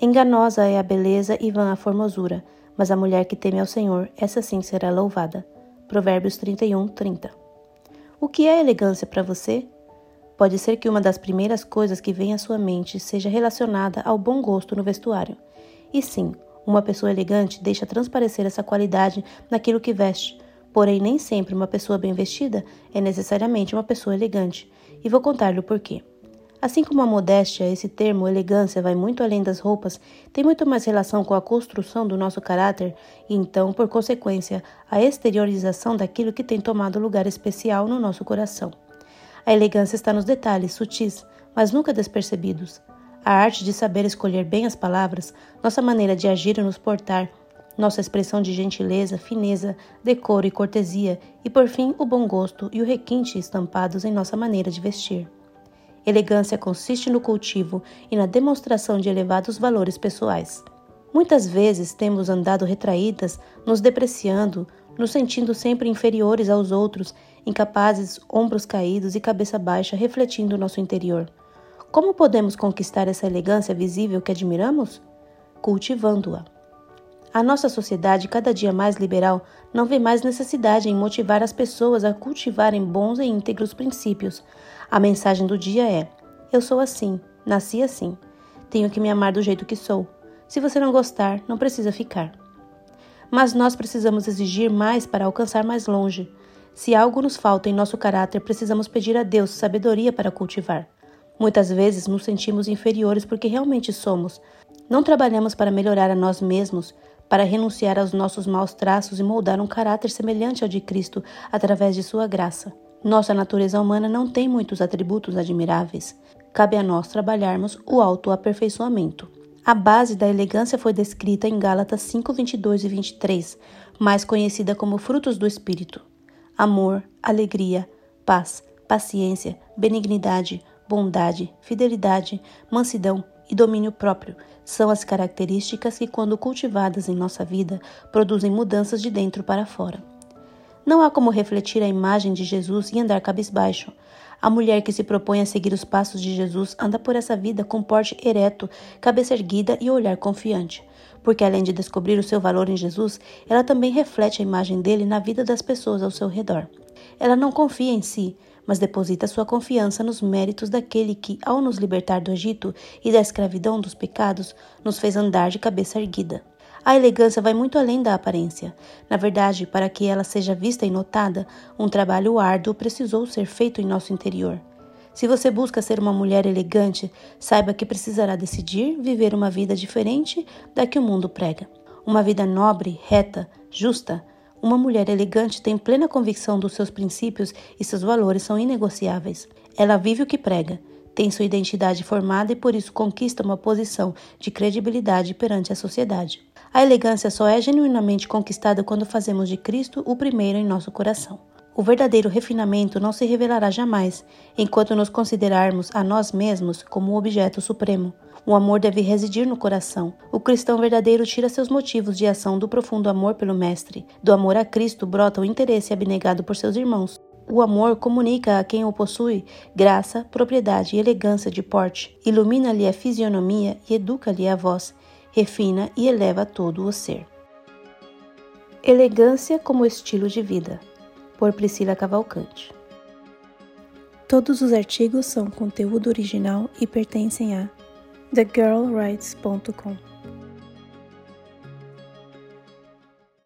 Enganosa é a beleza e vã a formosura, mas a mulher que teme ao Senhor, essa sim será louvada. Provérbios 31, 30. O que é elegância para você? Pode ser que uma das primeiras coisas que vem à sua mente seja relacionada ao bom gosto no vestuário. E sim, uma pessoa elegante deixa transparecer essa qualidade naquilo que veste, porém nem sempre uma pessoa bem vestida é necessariamente uma pessoa elegante, e vou contar-lhe o porquê. Assim como a modéstia, esse termo elegância vai muito além das roupas, tem muito mais relação com a construção do nosso caráter e então, por consequência, a exteriorização daquilo que tem tomado lugar especial no nosso coração. A elegância está nos detalhes sutis, mas nunca despercebidos. A arte de saber escolher bem as palavras, nossa maneira de agir e nos portar, nossa expressão de gentileza, fineza, decoro e cortesia, e por fim o bom gosto e o requinte estampados em nossa maneira de vestir. Elegância consiste no cultivo e na demonstração de elevados valores pessoais. Muitas vezes temos andado retraídas, nos depreciando, nos sentindo sempre inferiores aos outros, incapazes, ombros caídos e cabeça baixa, refletindo o nosso interior. Como podemos conquistar essa elegância visível que admiramos? Cultivando-a. A nossa sociedade, cada dia mais liberal, não vê mais necessidade em motivar as pessoas a cultivarem bons e íntegros princípios, a mensagem do dia é: Eu sou assim, nasci assim. Tenho que me amar do jeito que sou. Se você não gostar, não precisa ficar. Mas nós precisamos exigir mais para alcançar mais longe. Se algo nos falta em nosso caráter, precisamos pedir a Deus sabedoria para cultivar. Muitas vezes nos sentimos inferiores porque realmente somos. Não trabalhamos para melhorar a nós mesmos, para renunciar aos nossos maus traços e moldar um caráter semelhante ao de Cristo através de Sua graça. Nossa natureza humana não tem muitos atributos admiráveis. Cabe a nós trabalharmos o autoaperfeiçoamento. A base da elegância foi descrita em Gálatas 5, 22 e 23, mais conhecida como frutos do Espírito: amor, alegria, paz, paciência, benignidade, bondade, fidelidade, mansidão e domínio próprio são as características que, quando cultivadas em nossa vida, produzem mudanças de dentro para fora. Não há como refletir a imagem de Jesus e andar cabisbaixo. A mulher que se propõe a seguir os passos de Jesus anda por essa vida com porte ereto, cabeça erguida e olhar confiante. Porque além de descobrir o seu valor em Jesus, ela também reflete a imagem dele na vida das pessoas ao seu redor. Ela não confia em si, mas deposita sua confiança nos méritos daquele que, ao nos libertar do Egito e da escravidão dos pecados, nos fez andar de cabeça erguida. A elegância vai muito além da aparência. Na verdade, para que ela seja vista e notada, um trabalho árduo precisou ser feito em nosso interior. Se você busca ser uma mulher elegante, saiba que precisará decidir viver uma vida diferente da que o mundo prega. Uma vida nobre, reta, justa. Uma mulher elegante tem plena convicção dos seus princípios e seus valores são inegociáveis. Ela vive o que prega, tem sua identidade formada e por isso conquista uma posição de credibilidade perante a sociedade. A elegância só é genuinamente conquistada quando fazemos de Cristo o primeiro em nosso coração. O verdadeiro refinamento não se revelará jamais enquanto nos considerarmos a nós mesmos como o objeto supremo. O amor deve residir no coração. O cristão verdadeiro tira seus motivos de ação do profundo amor pelo Mestre. Do amor a Cristo brota o interesse abnegado por seus irmãos. O amor comunica a quem o possui graça, propriedade e elegância de porte, ilumina-lhe a fisionomia e educa-lhe a voz, refina e eleva todo o ser. Elegância como estilo de vida, por Priscila Cavalcante. Todos os artigos são conteúdo original e pertencem a The girl writes